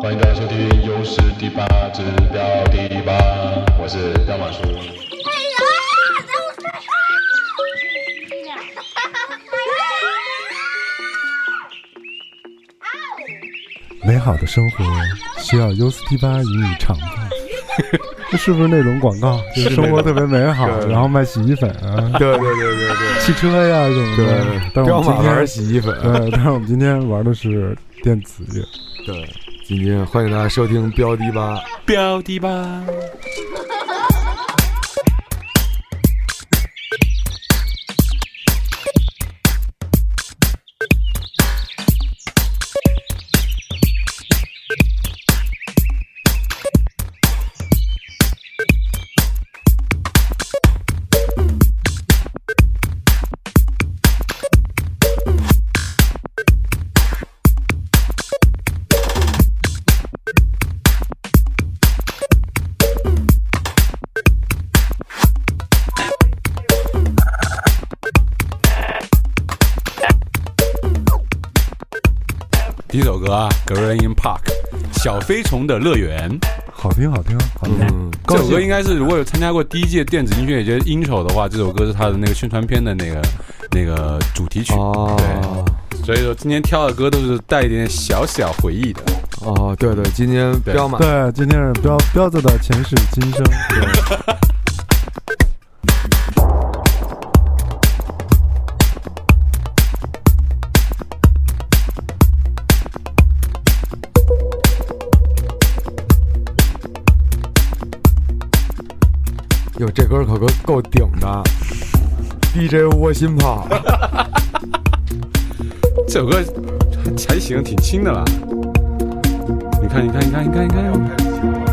欢迎大家收听优势第八指标第八，我是彪马叔。美好的生活需要 U 四 T 八与你常伴。这 是不是那种广告？就是生活特别美好，对然后卖洗衣粉啊、对对对对对汽车呀什么的。对，但是我们今彪马玩天洗衣粉。对，但是我们今天玩的是电子乐。对，今天欢迎大家收听标题吧。标的吧。飞虫的乐园。好听，好听，好听。嗯，这首歌应该是如果有参加过第一届电子音乐节 intro 的话，这首歌是他的那个宣传片的那个那个主题曲。哦对，所以说今天挑的歌都是带一点小小回忆的。哦，对对，今天对彪马对，今天是彪彪子的前世今生。对，哟，这歌可够够顶的，DJ 窝心炮。这首歌还行，挺轻的了。你看，你看，你看，你看，你看。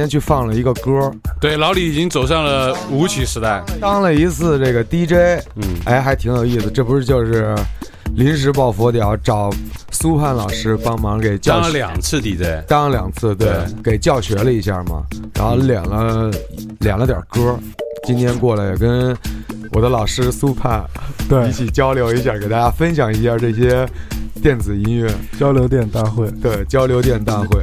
我我前两天去放了一个歌，对，老李已经走上了舞曲时代。当了一次这个 DJ，嗯，哎，还挺有意思。这不是就是临时抱佛脚，找苏盼老师帮忙给教学，了两次 DJ。当了两次，对，给教学了一下嘛，然后练了练了点歌。今天过来跟我的老师苏盼对一，起交流一下，给大家分享一下这些电子音乐，交流电大会。对，交流电大会。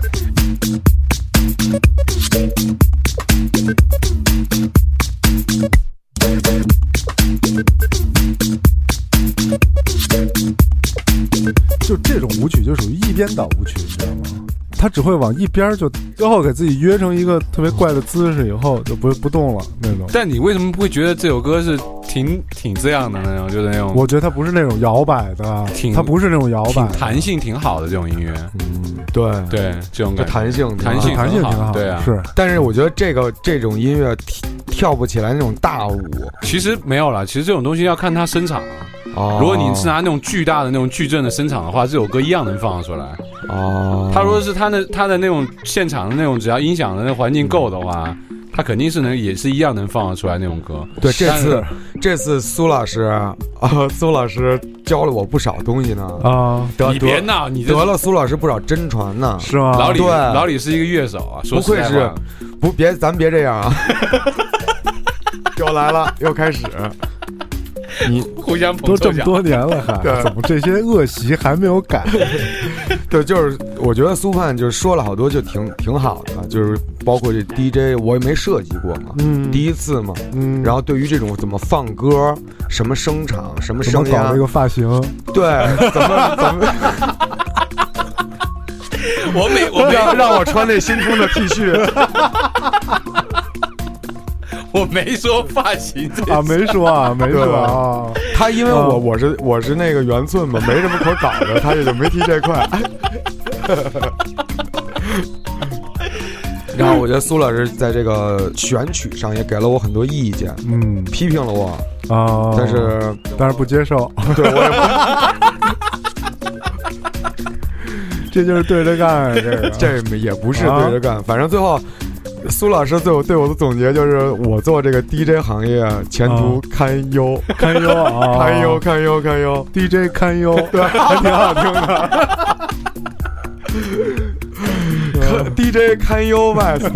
就属于一边倒舞曲，你知道吗？他只会往一边儿就，最后给自己约成一个特别怪的姿势，以后就不不动了那种。但你为什么不会觉得这首歌是挺挺这样的那种，就是那种我觉得它不是那种摇摆的挺，它不是那种摇摆，弹性挺好的这种音乐？嗯，对，对，这种感。弹性弹性弹性挺好好，对啊是但是我觉得这个这种音乐跳跳不起来那种大舞。其实没有啦，其实这种东西要看他声场啊。哦如果你是拿那种巨大的那种矩阵的声场的话，这首歌一样能放得出来。哦，他如果是他的他的那种现场的那种，只要音响的那环境够的话，他肯定是能也是一样能放得出来那种歌。对这但是次这次苏老师啊，苏老师教了我不少东西呢。啊，得你别闹，你得了苏老师不少真传呢。是吗？老李对老李是一个乐手啊，说不愧是不别咱别这样啊！又来了，又开始。你互相捧。都这么多年了，还对怎么这些恶习还没有改？对，就是我觉得苏盼就是说了好多，就挺挺好的，就是包括这 DJ 我也没设计过嘛，嗯，第一次嘛。嗯，然后对于这种怎么放歌、什么声场、什么声压怎么搞这，个发型？对，怎么怎么我每我让没让我穿那新出的 T 恤，我没说发型啊，没说啊，没说对啊，他因为啊。我我是我是那个圆寸嘛，没什么可搞的，他也就没提这块。然后我觉得苏老师在这个选曲上也给了我很多意见，嗯，批评了我，啊，但是但是不接受，对我也不 这就是对着干，这个。这也不是啊对着干，反正最后。苏老师对我对我的总结就是，我做这个 DJ 行业前途堪忧，堪忧啊，堪忧，堪忧，堪忧。，DJ 堪忧，对，还挺好听的。堪 DJ 堪忧 West，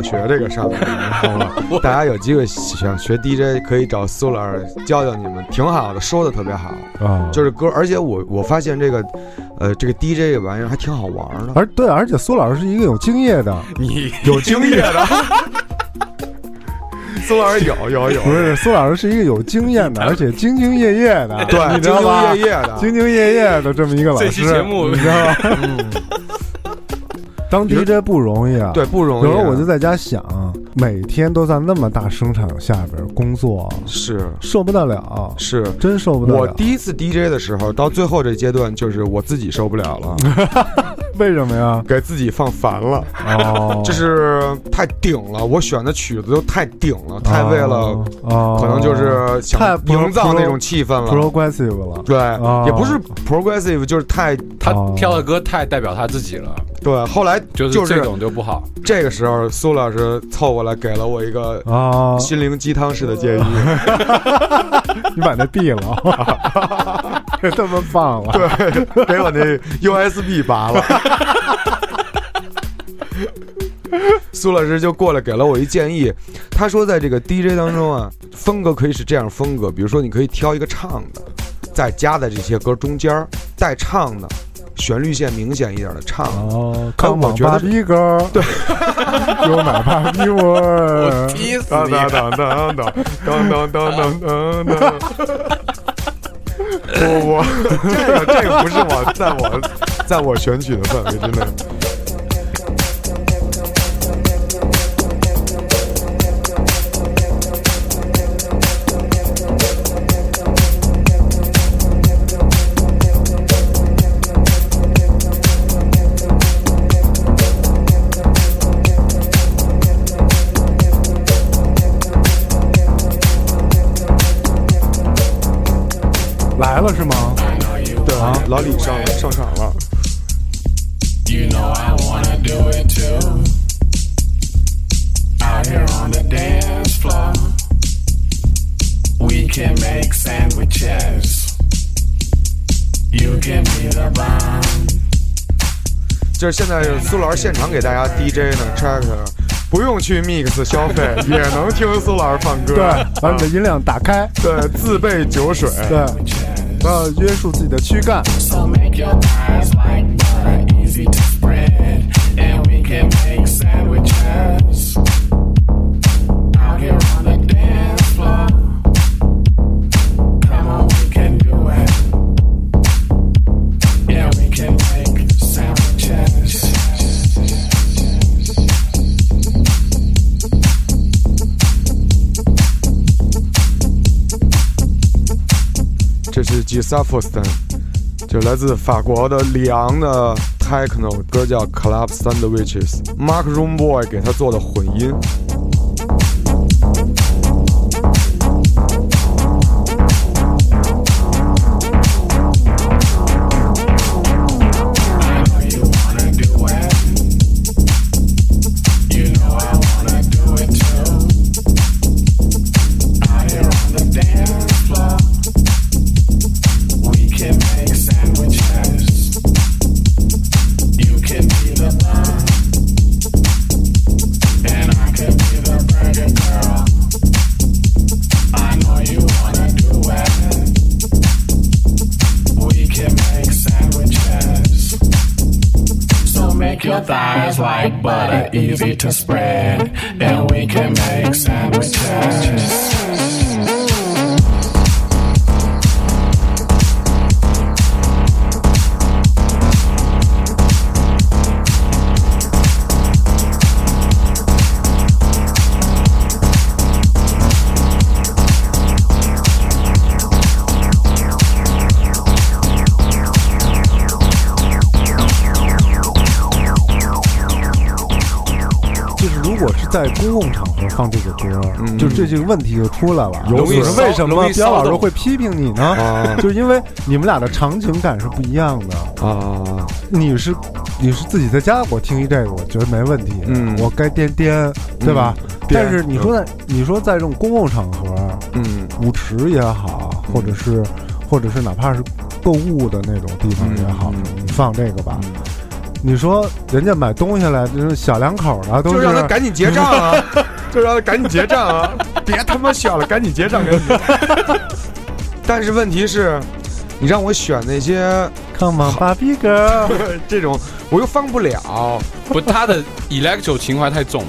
教学这个上面，你知道吗？大家有机会想学 DJ，可以找苏老师教教你们，挺好的，说的特别好。啊，就是歌，而且我我发现这个，呃，这个 DJ 这玩意儿还挺好玩的，而对，而且苏老师是一个有经验的，你有经验的。苏老师有有有，不是苏老师是一个有经验的，而且兢兢业业的，对，你知道吧？兢兢业业的，兢兢业业的这么一个老师，这期节目你知道吧？当 DJ 不容易啊，对，不容易。有时候我就在家想，每天都在那么大声场下边工作，是受不得了，是，真受不得了。我第一次 DJ 的时候，到最后这阶段，就是我自己受不了了，为什么呀？给自己放烦了，哦，就是太顶了。我选的曲子都太顶了，太为了，哦，可能就是想太营造那种气氛了。progressive 了。对哦，也不是 progressive，就是太他哦挑的歌太代表他自己了，对。后来就是就是这种就不好。这个时候，苏老师凑过来给了我一个啊，心灵鸡汤式的建议。你把那毙了，这 他妈棒了。对，给我那 USB 拔了。苏老师就过来给了我一建议，他说在这个 DJ 当中啊，风格可以是这样风格，比如说你可以挑一个唱的，再加在这些歌中间儿带唱的，旋律线明显一点的唱。哦，看网我觉得吧逼歌，对，有买吧逼味儿。踢死当你！当当当当当当当当当。我我，这个这个不是我在我在我选取的范围之内。老李上上场了。You know I wanna do it too. Out here on the dance floor, we can make sandwiches. You can be the bomb, 就是现在苏老师现场给大家 DJ 呢，track，不用去 mix 消费，也能听苏老师放歌。对，把你的音量打开，对，自备酒水。对，不要约束自己的躯干。So make your safostan 就来自法国的里昂的 techno 歌叫 Club Sandwiches，Mark Roomboy 给他做的混音。场合放这个歌，就这这个问题就出来了。容易就是为什么骚容易彪老师会批评你呢？啊就是因为你们俩的场景感是不一样的。啊，你是你是自己在家，我听一这个，我觉得没问题。嗯我该颠颠，对吧？颠但是你说在你说在这种公共场合，嗯舞池也好，或者是或者是哪怕是购物的那种地方也好，你放这个吧。你说人家买东西来，就是小两口的，都就让他赶紧结账啊，就让他赶紧结账啊，别他妈选了，赶紧结账，赶紧。但是问题是，你让我选那些 Come on, Barbie girl，这种，我又放不了。不，他的 electro 情怀太重，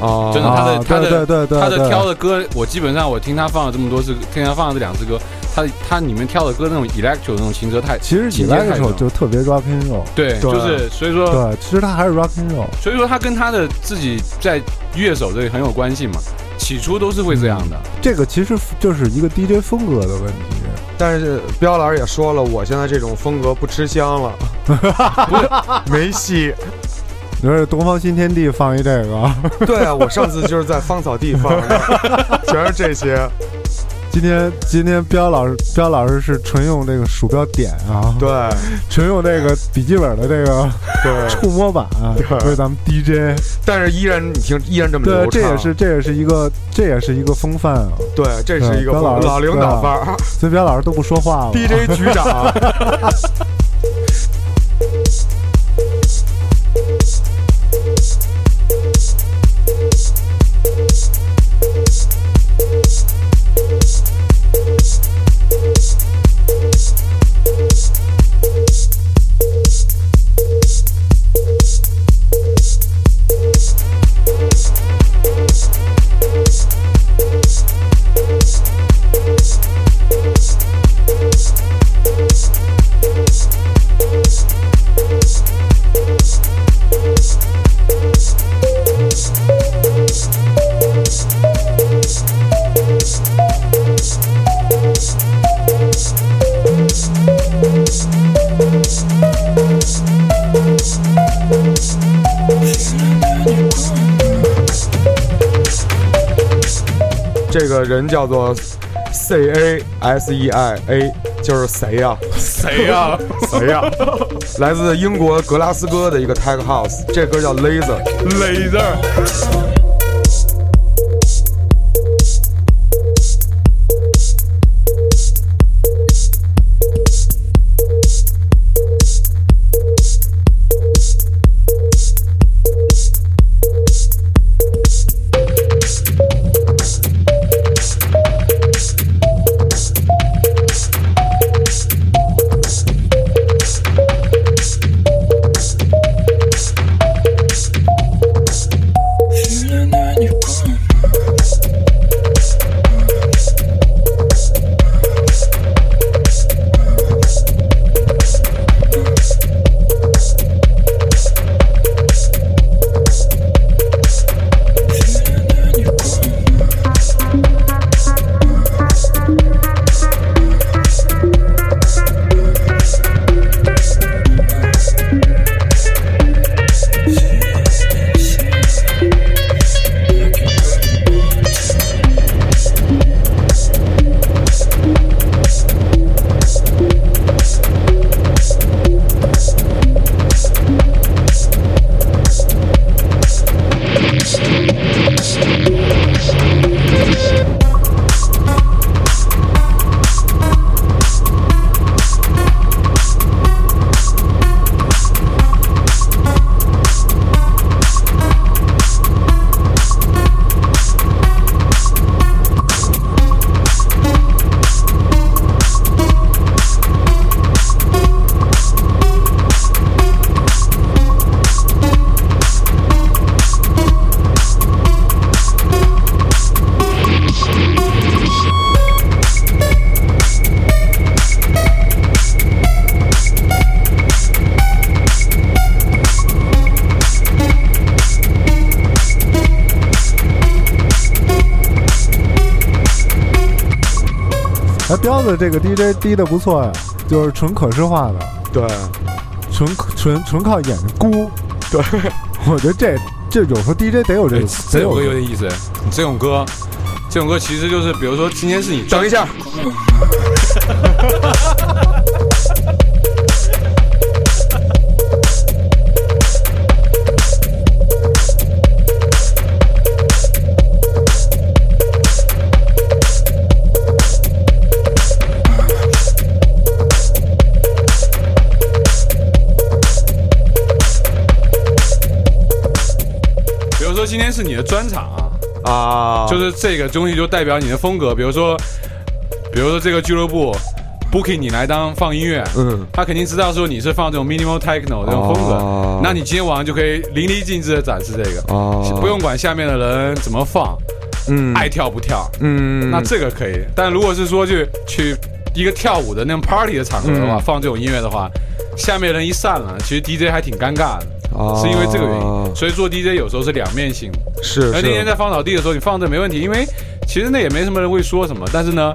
啊真的，他的啊他的对对对对他的挑的歌，我基本上我听他放了这么多次，听他放了这两次歌，他他里面跳的歌那种 electro 那种情歌太，其实 electro 重就特别 rock and roll，对，对就是所以说对，其实他还是 rock and roll。所以说他跟他的自己在乐手这里很有关系嘛，起初都是会这样的，这个其实就是一个 DJ 风格的问题。但是彪老师也说了，我现在这种风格不吃香了，不是没戏。你说东方新天地放一这个，对啊，我上次就是在芳草地放的，全是这些。今天今天彪老师彪老师是纯用这个鼠标点啊，对纯用这个笔记本的这个对，触摸板啊对为咱们 DJ。但是依然你听，依然这么流对，畅。这也是这也是一个这也是一个风范啊。对，这是一个彪老老领导范儿。所以彪老师都不说话了。DJ 局长，S E I A，就是谁呀、谁呀？谁呀、来自英国格拉斯哥的一个 tech house，这歌叫 Laser。Laser。子这个 DJ 低的不错呀，就是纯可视化的，对，纯纯纯靠眼睛估。对，我觉得这这有时候 DJ 得有这个，得有这首歌有点意思。这种歌，这种歌其实就是，比如说今天是你等一下，是你的专场啊，啊，就是这个东西就代表你的风格。比如说，比如说这个俱乐部 booking 你来当放音乐，嗯，他肯定知道说你是放这种 minimal techno 这种风格，哦那你今天晚上就可以淋漓尽致的展示这个，哦。不用管下面的人怎么放，嗯。爱跳不跳，嗯，那这个可以。但如果是说去去一个跳舞的那种 party 的场合的话，嗯。放这种音乐的话，下面人一散了，其实 DJ 还挺尴尬的。哦是因为这个原因，所以做 DJ 有时候是两面性。是是而那天在芳草地的时候，你放这没问题，因为其实那也没什么人会说什么，但是呢，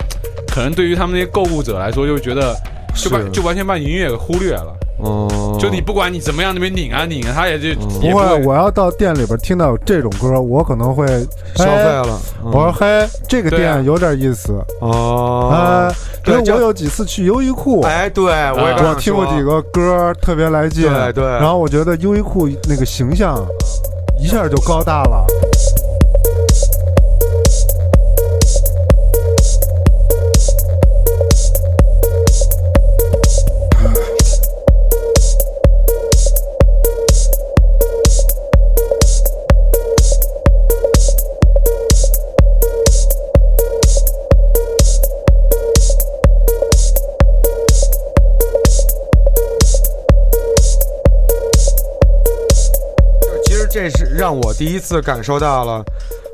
可能对于他们那些购物者来说，就觉得就把就完全把你音乐给忽略了。哦，就你不管你怎么样那边拧啊拧啊，他也就不会，也会。我要到店里边听到有这种歌，我可能会消费哎了，嗯。我说嘿，这个对啊店有点意思，哦。哎，因为我有几次去优衣库，哎，对我也啊刚我听过几个歌特别来劲，对对。然后我觉得优衣库那个形象一下就高大了。这是让我第一次感受到了，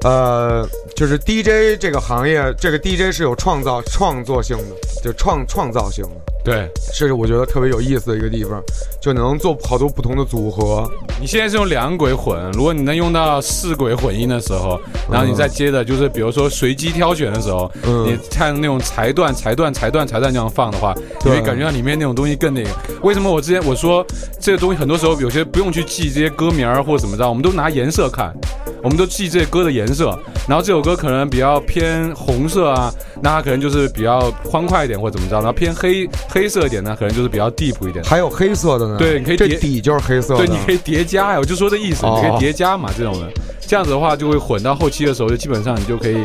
呃，就是 DJ 这个行业，这个 DJ 是有创造创作性的，就创创造性的，对这是我觉得特别有意思的一个地方，就能做好多不同的组合。你现在是用两轨混，如果你能用到四轨混音的时候，然后你再接着就是比如说随机挑选的时候，嗯你看那种裁断、裁断、裁断、裁断这样放的话，你会感觉到里面那种东西更那个。为什么我之前我说这个东西很多时候有些不用去记这些歌名儿或者怎么着，我们都拿颜色看，我们都记这些歌的颜色。然后这首歌可能比较偏红色啊，那它可能就是比较欢快一点或者怎么着。然后偏黑黑色一点呢，可能就是比较 deep 一点。还有黑色的呢，对你可以叠这底就是黑色的，对，你可以叠加呀，我就说这意思，哦你可以叠加嘛，这种的，这样子的话就会混到后期的时候，就基本上你就可以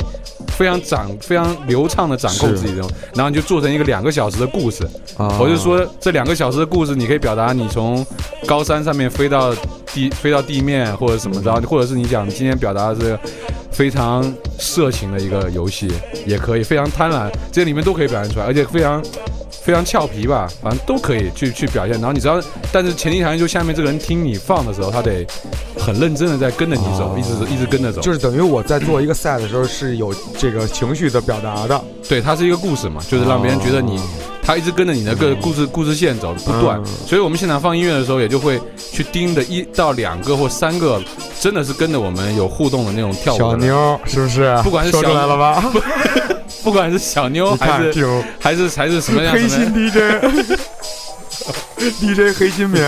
非常掌非常流畅的掌控自己这种，然后你就做成一个两个小时的故事。啊我就说这两个小时的故事，你可以表达你从高山上面飞到地飞到地面，或者怎么着，或者是你讲今天表达的是非常色情的一个游戏，也可以非常贪婪，这里面都可以表现出来，而且非常。非常俏皮吧，反正都可以去去表现。然后你知道，但是前提条件就下面这个人听你放的时候，他得很认真的在跟着你走，哦一直一直跟着走。就是等于我在做一个赛的时候是有这个情绪的表达的，对，它是一个故事嘛，就是让别人觉得你，他一直跟着你的个故事故事线走不断。嗯所以我们现场放音乐的时候，也就会去盯着一到两个或三个，真的是跟着我们有互动的那种跳舞的小。妞是不是？不管是小说出来了吧？不管是小妞还是还是还是什么样黑什么心样 DJ，DJ 黑心棉。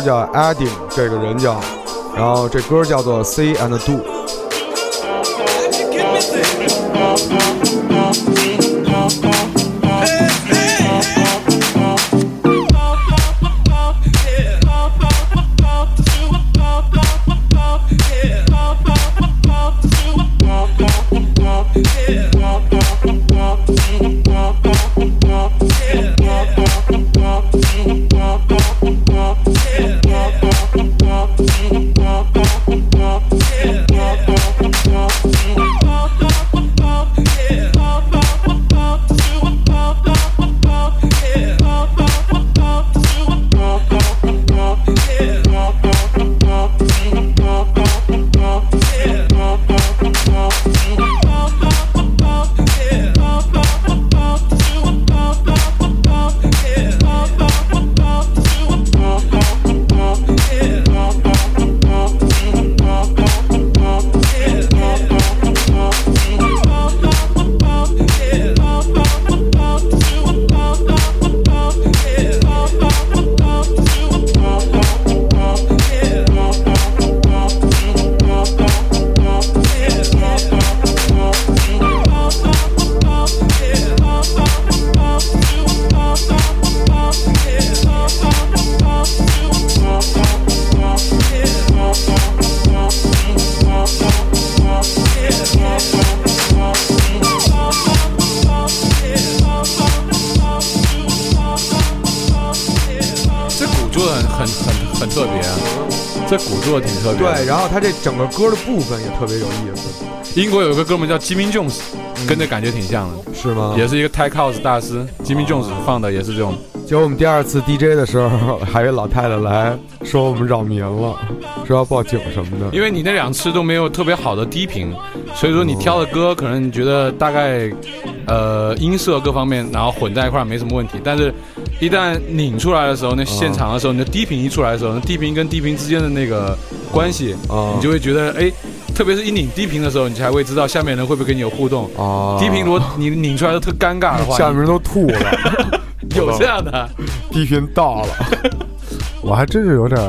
叫 Adding，这个人叫，然后这歌叫做 Say and Do。这鼓做的挺特别的。对，然后他这整个歌的部分也特别有意思，英国有个哥们叫 Jimmy Jones，跟这感觉挺像的，是吗？也是一个 Tech House 大师。Jimmy Jones 放的也是这种，结果我们第二次 DJ 的时候，还有老太太来说我们扰民了，说要报警什么的。因为你那两次都没有特别好的低频，所以说你挑的歌可能你觉得大概，呃，音色各方面，然后混在一块儿没什么问题，但是。一旦拧出来的时候，那现场的时候，你的低频一出来的时候，那低频跟低频之间的那个关系，啊你就会觉得，哎，特别是一拧低频的时候，你才会知道下面人会不会跟你有互动。啊低频如果你拧出来的特尴尬的话，下面人都吐了，有这样的，低频到了。我还真是有点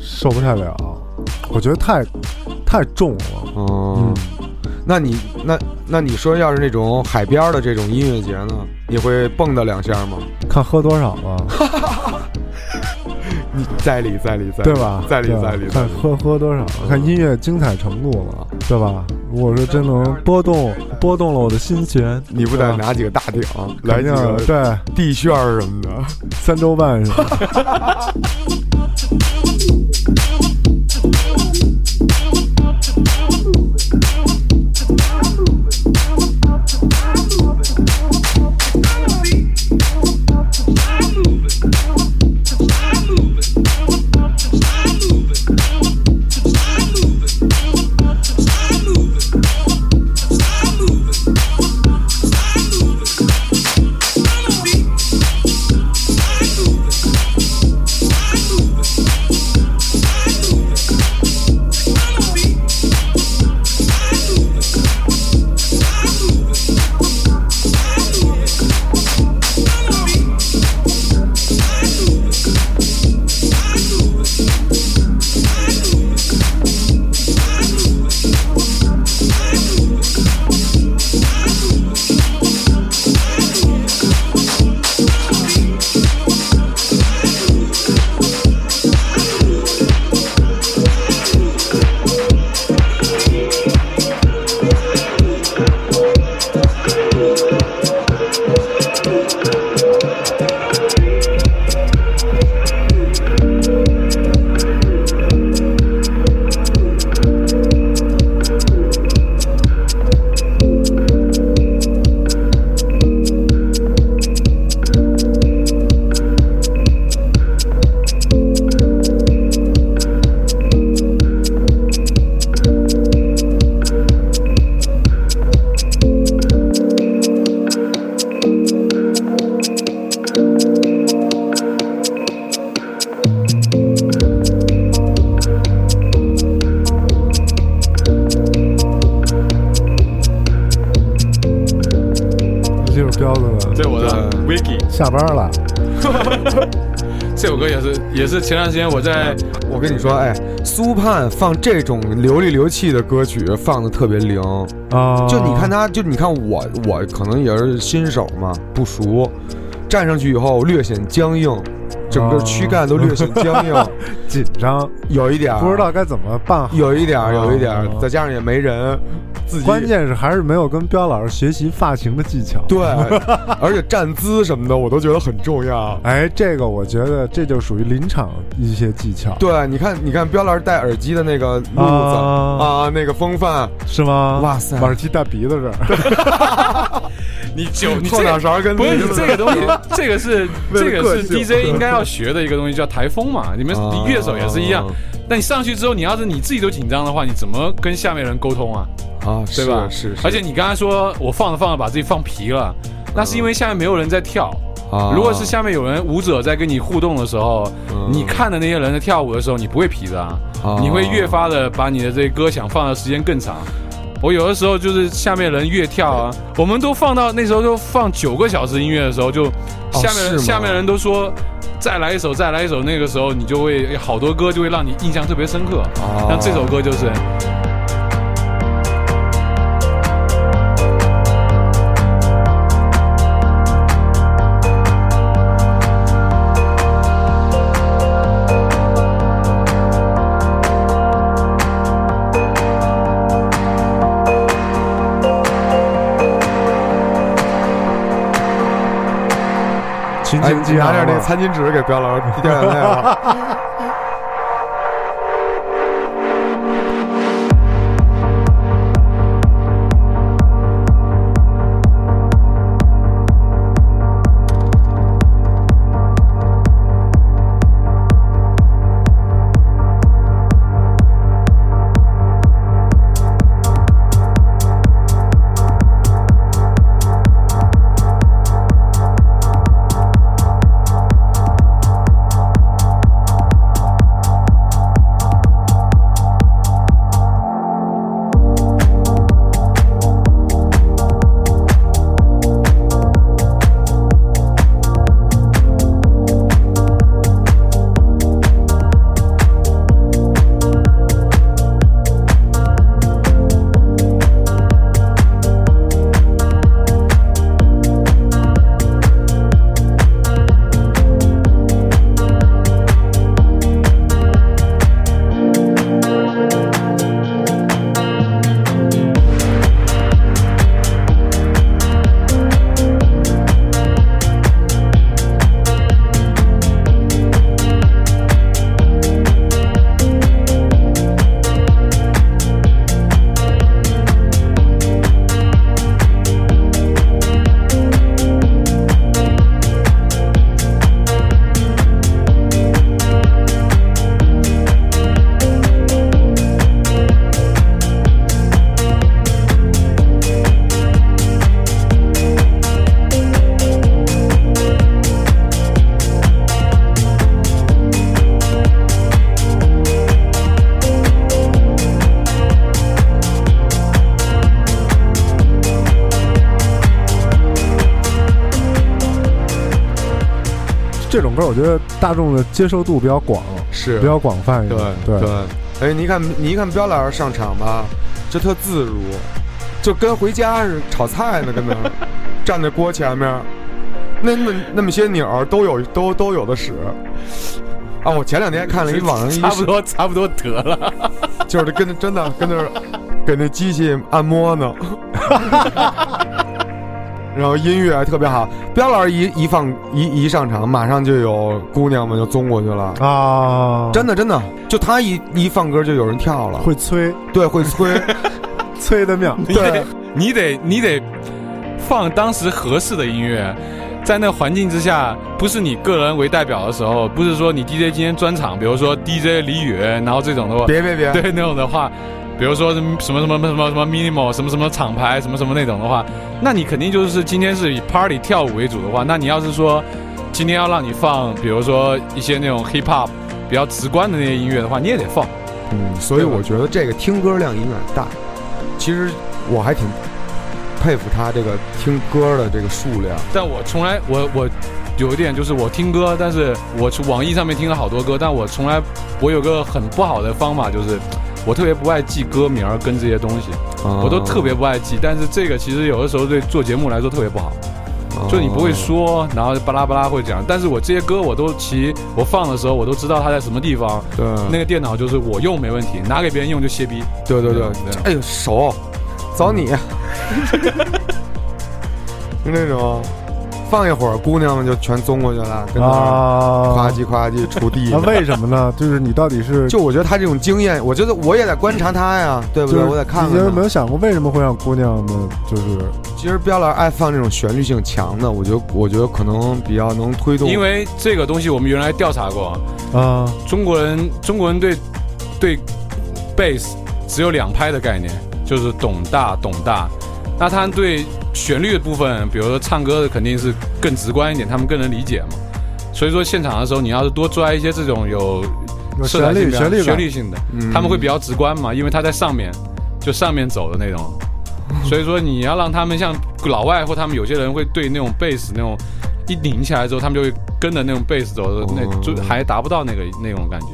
受不太了，我觉得太太重了。嗯，那你那那你说，要是那种海边的这种音乐节呢，你会蹦跶两下吗？看喝多少吧，你在理在理在理对吧？在理在理。看喝喝多少，看音乐精彩程度了，对吧？如果说真能拨动拨动了我的心弦，你不得拿几个大鼎，来几肯定个对地旋什么的？三周半是吧？是前段时间我在我跟你说，哎，苏盼放这种流里流气的歌曲放的特别灵。啊，就你看他，就你看我，我可能也是新手嘛，不熟，站上去以后略显僵硬，整个躯干都略显僵硬，紧张，有一点不知道该怎么办好。有一点，有一点再加上也没人，自己关键是还是没有跟彪老师学习发型的技巧。对，而且站姿什么的我都觉得很重要。哎，这个我觉得这就属于临场一些技巧，对，你看，你看，彪老师戴耳机的那个路子啊啊，那个风范，是吗？哇塞耳机戴鼻子这儿 你酒你后这个脑勺跟不是你这个东西，这个是这个是 DJ 应该要学的一个东西，叫台风嘛。你们乐手也是一样，那你上去之后，你要是你自己都紧张的话，你怎么跟下面人沟通啊？啊，对吧？是是，而且你刚才说我放着放着把自己放皮了，那是因为下面没有人在跳。啊如果是下面有人舞者在跟你互动的时候，嗯你看的那些人在跳舞的时候，你不会皮的啊，啊你会越发的把你的这歌想放的时间更长。我有的时候就是下面人越跳啊，我们都放到那时候都放九个小时音乐的时候，就下面人、下面人都说再来一首再来一首，那个时候你就会好多歌就会让你印象特别深刻。啊像这首歌就是。哎，群情激拿点那。餐巾纸给彪老师掉眼泪了。歌，我觉得大众的接受度比较广，是比较广泛一对点。对对，哎，你看你一看彪老师上场吧，就特自如，就跟回家似的炒菜呢，跟那儿站在锅前面，那那那么些钮儿都有都都有的使。啊，我前两天看了一网上一差不多差不多得了。就是跟着真的跟那儿给那机器按摩呢，然后音乐还特别好。彪老师一一放一一上场，马上就有姑娘们就综过去了，啊，真的真的，就他一一放歌就有人跳了，会催，对会催，催的妙。你得你得你得放当时合适的音乐，在那环境之下，不是你个人为代表的时候，不是说你 DJ 今天专场，比如说 DJ 李宇，然后这种的话，别别别，对那种的话，比如说什么什么什么什么什么 minimal 什么什么厂牌什么什么那种的话，那你肯定就是今天是以 party 跳舞为主的话，那你要是说今天要让你放，比如说一些那种 hip hop 比较直观的那些音乐的话，你也得放。嗯，所以我觉得这个听歌量有点大。其实我还挺佩服他这个听歌的这个数量。但我从来我我有一点就是我听歌，但是我去网易上面听了好多歌，但我从来我有个很不好的方法，就是我特别不爱记歌名儿跟这些东西，哦我都特别不爱记。但是这个其实有的时候对做节目来说特别不好，就你不会说，然后巴拉巴拉会讲。但是我这些歌我都其实我放的时候我都知道它在什么地方，对那个电脑就是我用没问题，拿给别人用就歇逼。对对对对，哎呦熟，找你，就那种放一会儿，姑娘们就全综过去了，跟那夸叽夸叽锄地 那。为什么呢？就是你到底是 就我觉得他这种经验，我觉得我也得观察他呀，对不对？就是我得看看你有没。有想过为什么会让姑娘们就是其实彪老师爱放这种旋律性强的，我觉得我觉得可能比较能推动。因为这个东西我们原来调查过，啊中国人中国人对对 bass 只有两拍的概念，就是懂大懂大。那他对旋律的部分，比如说唱歌的肯定是更直观一点，他们更能理解嘛。所以说现场的时候，你要是多抓一些这种有有旋律旋律旋律性的，嗯他们会比较直观嘛，因为他在上面，就上面走的那种。所以说你要让他们像老外或他们有些人会对那种贝斯那种一拧起来之后，他们就会跟着那种贝斯走的，那哦就还达不到那个那种感觉。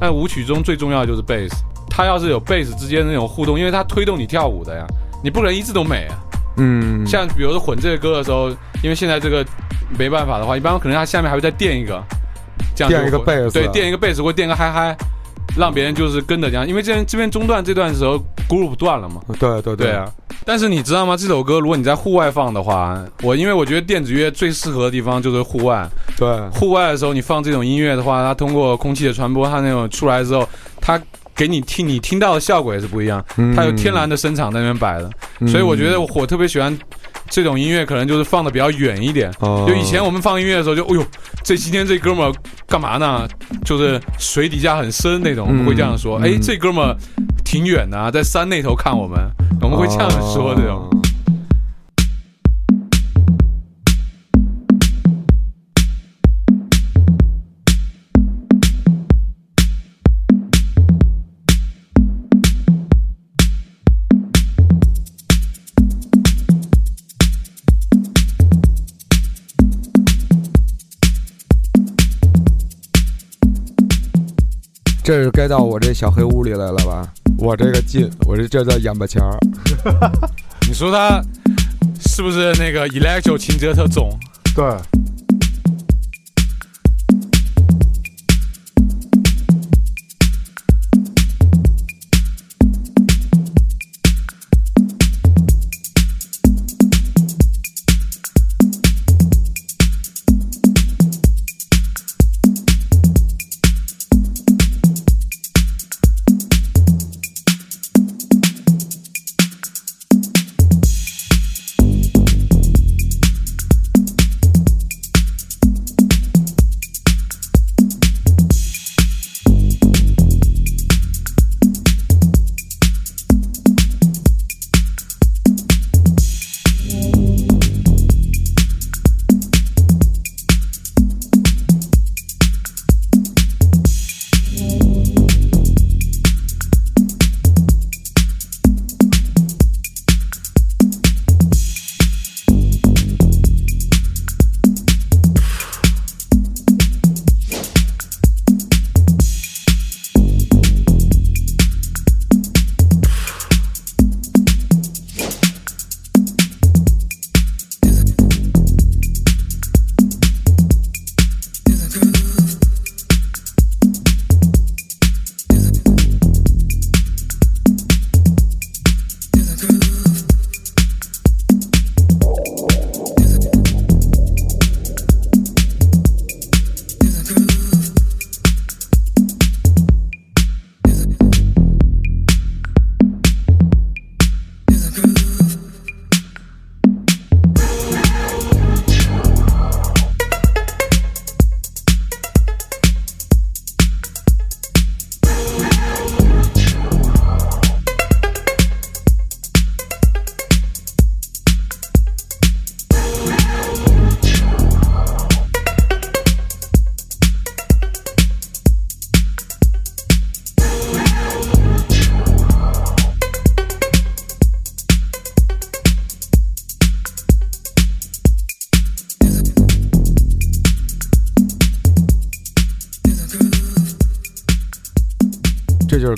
但舞曲中最重要的就是贝斯，它要是有贝斯之间的那种互动，因为它推动你跳舞的呀，你不可能一直都美啊。嗯，像比如说混这个歌的时候，因为现在这个没办法的话，一般可能它下面还会再垫一个，这样就垫一个会贝斯对，垫一个贝斯或垫个嗨嗨，让别人就是跟着这样，因为这边这边中段这段时候 group 断了嘛。对对对，啊，但是你知道吗？这首歌如果你在户外放的话，我因为我觉得电子乐最适合的地方就是户外。对，户外的时候你放这种音乐的话，它通过空气的传播，它那种出来之后，它给你听你听到的效果也是不一样。嗯它有天然的声场在那边摆的，所以我觉得我特别喜欢这种音乐，可能就是放的比较远一点。哦就以前我们放音乐的时候就，哎呦，这今天这哥们儿干嘛呢？就是水底下很深那种，我们会这样说。嗯哎，这哥们儿挺远的啊，在山那头看我们，我们会这样说这种。哦这是该到我这小黑屋里来了吧？我这个近，我这这叫眼巴前儿。你说他是不是那个 electro 情节特重？对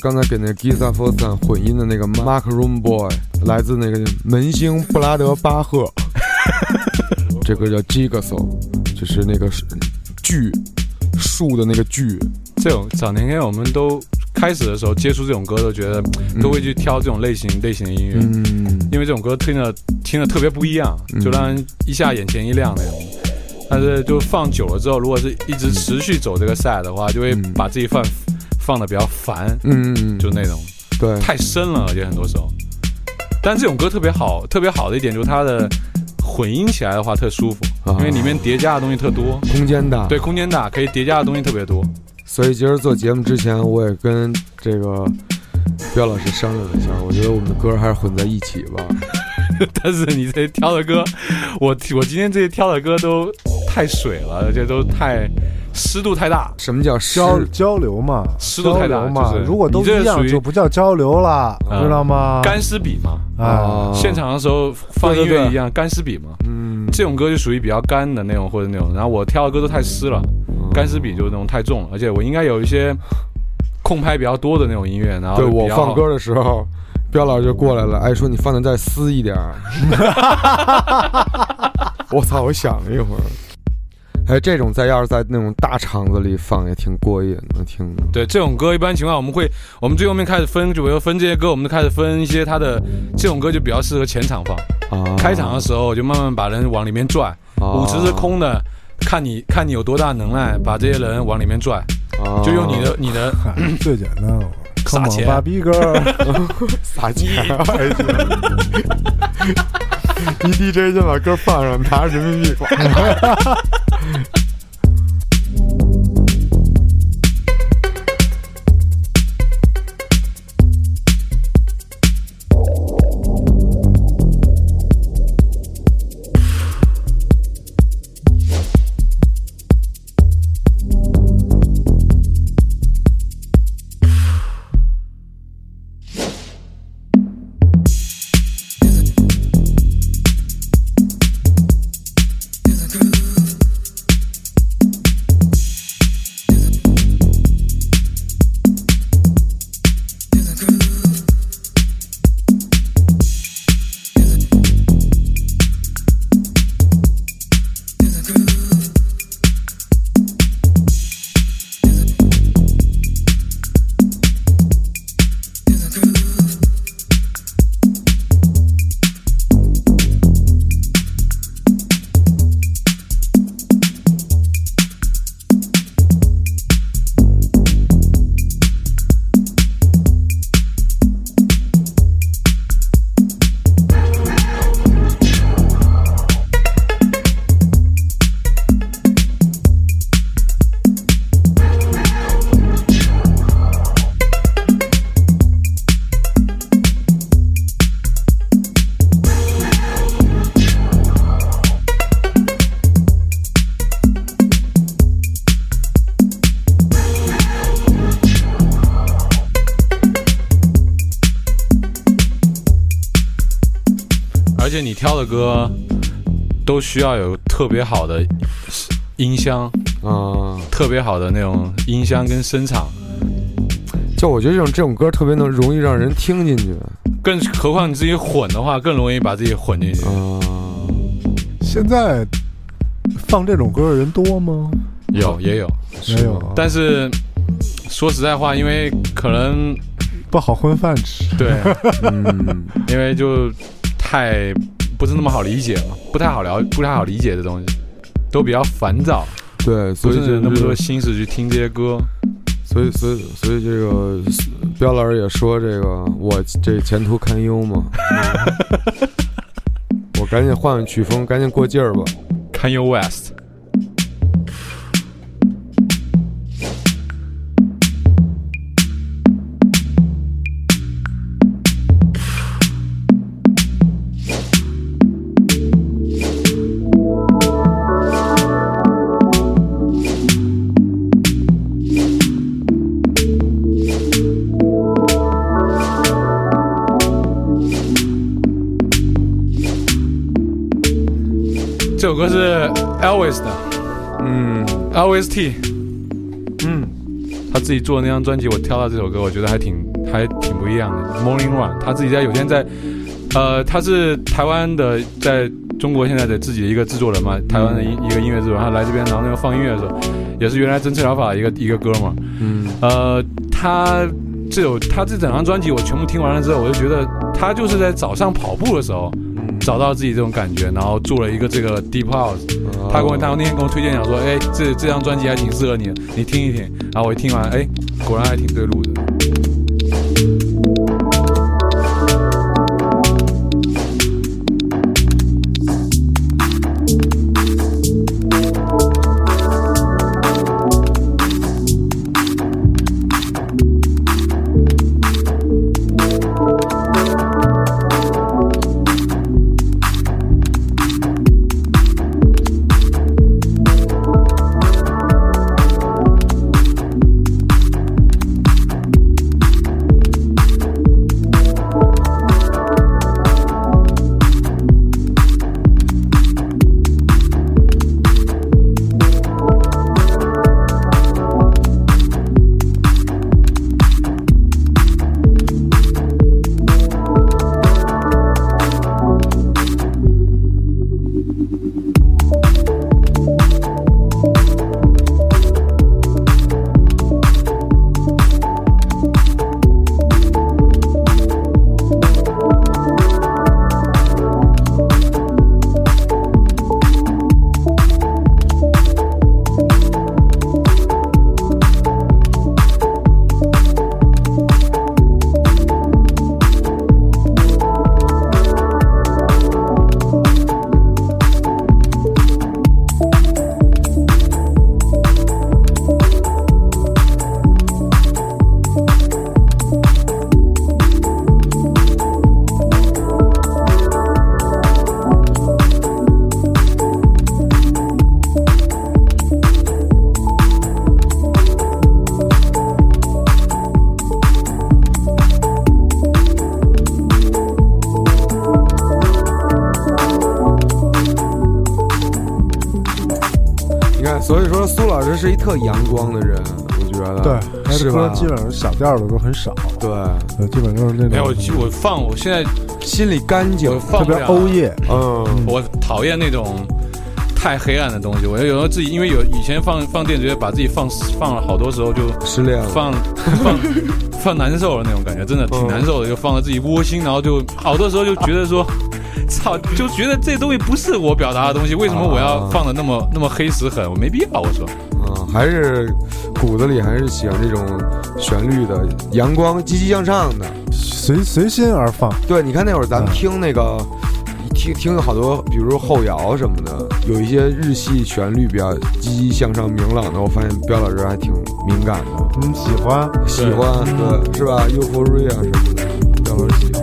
刚才给那 Giza f o s a n 混音的那个 Mark Room Boy，来自那个门兴布拉德巴赫。这歌叫 Jigsaw，就是那个锯树的那个锯。这种早年间我们都开始的时候接触这种歌，都觉得都会去挑这种类型类型的音乐，嗯因为这种歌听着听着特别不一样，嗯就让人一下眼前一亮那种。但是就放久了之后，如果是一直持续走这个赛的话，就会嗯把自己放放的比较烦，嗯嗯，就那种对，太深了，而且很多时候。但这种歌特别好，特别好的一点就是它的混音起来的话特舒服，啊因为里面叠加的东西特多，空间大。对，空间大，可以叠加的东西特别多。所以今儿做节目之前，我也跟这个彪老师商量了一下，我觉得我们的歌还是混在一起吧。但是你这挑的歌，我我今天这些挑的歌都太水了，而且都太湿度太大。什么叫湿？交交流嘛，湿度太大交流嘛就是，如果都这属于一样就不叫交流了，嗯知道吗？干湿比嘛，啊，现场的时候放音乐一样，干湿比嘛。嗯，这种歌就属于比较干的那种或者那种，然后我挑的歌都太湿了，干湿比就是那种太重了，而且我应该有一些空拍比较多的那种音乐，然后对我放歌的时候，彪老师就过来了，哎，说你放的再撕一点儿。我操！我想了一会儿，哎，这种在要是在那种大场子里放也挺过瘾的，听的。对这种歌，一般情况我们会，我们最后面开始分，就比如分这些歌，我们就开始分一些它的这种歌就比较适合前场放，啊，开场的时候就慢慢把人往里面拽，啊舞池是空的，看你看你有多大能耐，把这些人往里面拽，啊就用你的你的 最简单了。撒钱芭比 girl，撒钱，还行。一 DJ 就把歌放上，拿着人民币。的歌都需要有特别好的音箱，嗯，特别好的那种音箱跟声场，就我觉得这种这种歌特别能容易让人听进去更何况你自己混的话，更容易把自己混进去。嗯。现在放这种歌的人多吗？有也有，没有啊，但是说实在话，因为可能不好混饭吃。对，嗯，因为就太不是那么好理解嘛，不太好聊，不太好理解的东西，都比较烦躁，对，所以就是那么多心思去听这些歌。所以所以所以这个彪老师也说这个我这前途堪忧嘛。我赶紧换换曲风，赶紧过劲儿吧。Kanye West，是 Elvis 的嗯他自己做的那张专辑，我挑到这首歌，我觉得还挺还挺不一样的。Morning Run，他自己在有天在，呃，他是台湾的，在中国现在的自己的一个制作人嘛，台湾的一一个音乐制作人，他来这边然后那个放音乐的时候，也是原来侦测疗法一个一个哥们儿，嗯。呃，他这首他这整张专辑我全部听完了之后，我就觉得他就是在早上跑步的时候嗯，找到自己这种感觉，然后做了一个这个 Deep House。他跟我他那天跟我推荐讲说，哎，这这张专辑还挺适合你的，你听一听。然后我一听完，哎，果然还挺对路的。老师是一特阳光的人，我觉得对，他是吧的歌基本上小调的都很少，对，呃，基本都是那没有，我种我放，我现在心里干净我，放特别不了欧耶，嗯我讨厌那种太黑暗的东西。我有时候自己，因为有以前放放电子乐，把自己放放了好多时候就失恋了，放放 放难受了那种感觉，真的挺难受的，就放了自己窝心，然后就好多时候就觉得说。操，就觉得这东西不是我表达的东西，为什么我要放的那么那么黑死狠？我没必要，我说。嗯，还是骨子里还是喜欢这种旋律的阳光、积极向上的。随随心而放。对，你看那会儿咱们嗯听那个，听听好多，比如说后摇什么的，有一些日系旋律比较积极向上、明朗的，我发现彪老师还挺敏感的，嗯，喜欢，喜欢，对，是吧？Euphoria 什么的，彪老师喜欢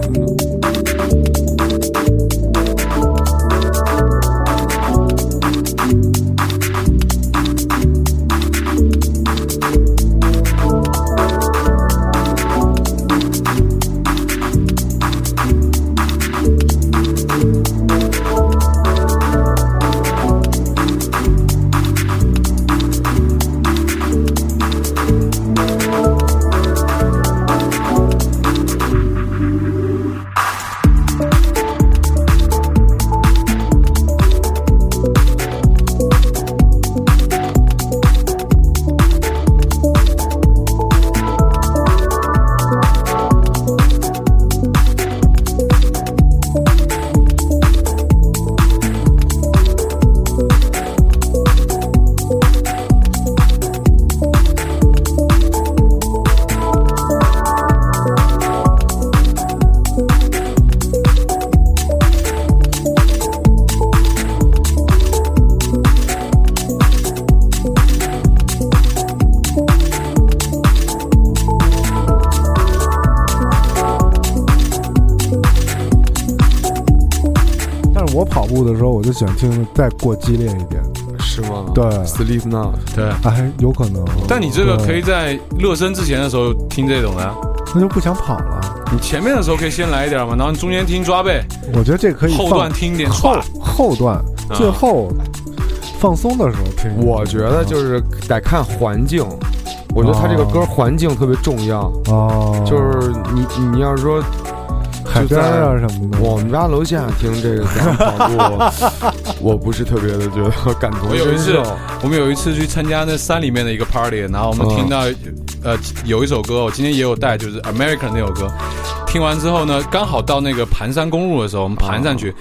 喜欢听的再过激烈一点。是吗？对，Sleep Now，对，还，有可能。但你这个可以在热身之前的时候听这种的啊，那就不想跑了。你前面的时候可以先来一点嘛，然后中间听抓背，我觉得这可以放后段听一点后。后段啊最后放松的时候听。我觉得就是得看环境。我觉得他这个歌环境特别重要，哦，就是你你要是说海边啊什么的。我们家楼下听这个跑步，我不是特别的觉得感同我有一次身受。我们有一次去参加那山里面的一个 party，然后我们嗯听到、呃有一首歌，我今天也有带，就是 American 那首歌。听完之后呢，刚好到那个盘山公路的时候，我们盘上去，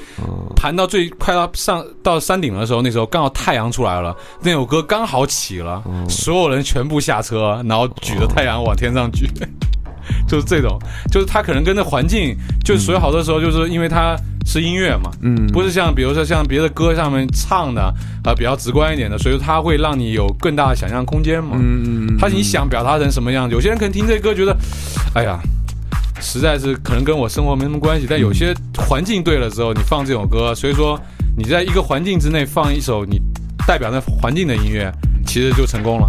盘到最快到上到山顶的时候，那时候刚好太阳出来了，那首歌刚好起了，所有人全部下车，然后举着太阳往天上举。就是这种，就是他可能跟着环境，就是所以好多时候就是因为它是音乐嘛，嗯，不是像比如说像别的歌上面唱的啊、呃比较直观一点的，所以说它会让你有更大的想象空间嘛。嗯嗯嗯，他你想表达成什么样子？有些人可能听这歌觉得，哎呀，实在是可能跟我生活没什么关系。但有些环境对了之后，你放这首歌，所以说你在一个环境之内放一首你代表那环境的音乐，其实就成功了。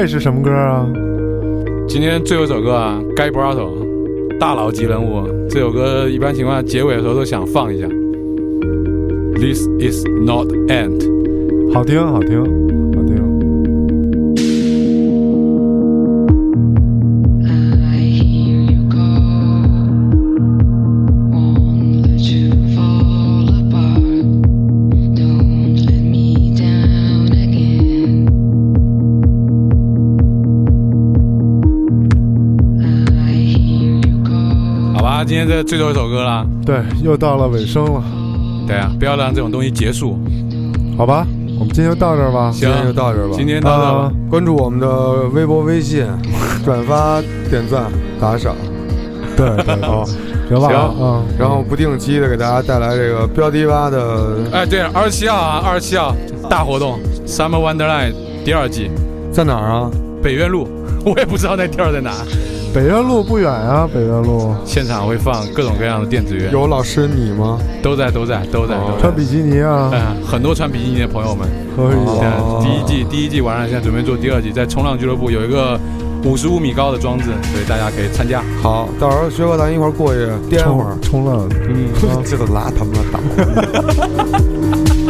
这是什么歌啊？今天最后一首歌啊，Guy Brato，大佬级人物。这首歌一般情况下结尾的时候都想放一下。This is not end。好听，好听。天这最后一首歌了。对，又到了尾声了，对啊，不要让这种东西结束。好吧，我们今天就到这儿吧。今天就到这儿吧。今天到这儿吧啊。关注我们的微博、微信，转发、点赞、打赏，对对好对，行吧，行嗯，然后不定期的给大家带来这个标题吧的，哎，对，二十七号啊，二十七号大活动，Summer Wonderland 第二季，在哪儿啊？北苑路，我也不知道那地儿在哪。北苑路不远啊，北苑路现场会放各种各样的电子乐，有老师你吗？都在都在都在哦都在。穿比基尼啊，嗯，很多穿比基尼的朋友们，可以现在哦第一季第一季完了，现在准备做第二季，在冲浪俱乐部有一个五十五米高的装置，所以大家可以参加。好，到时候学哥咱一块儿过去颠会儿。冲浪，嗯，这个拉他妈倒。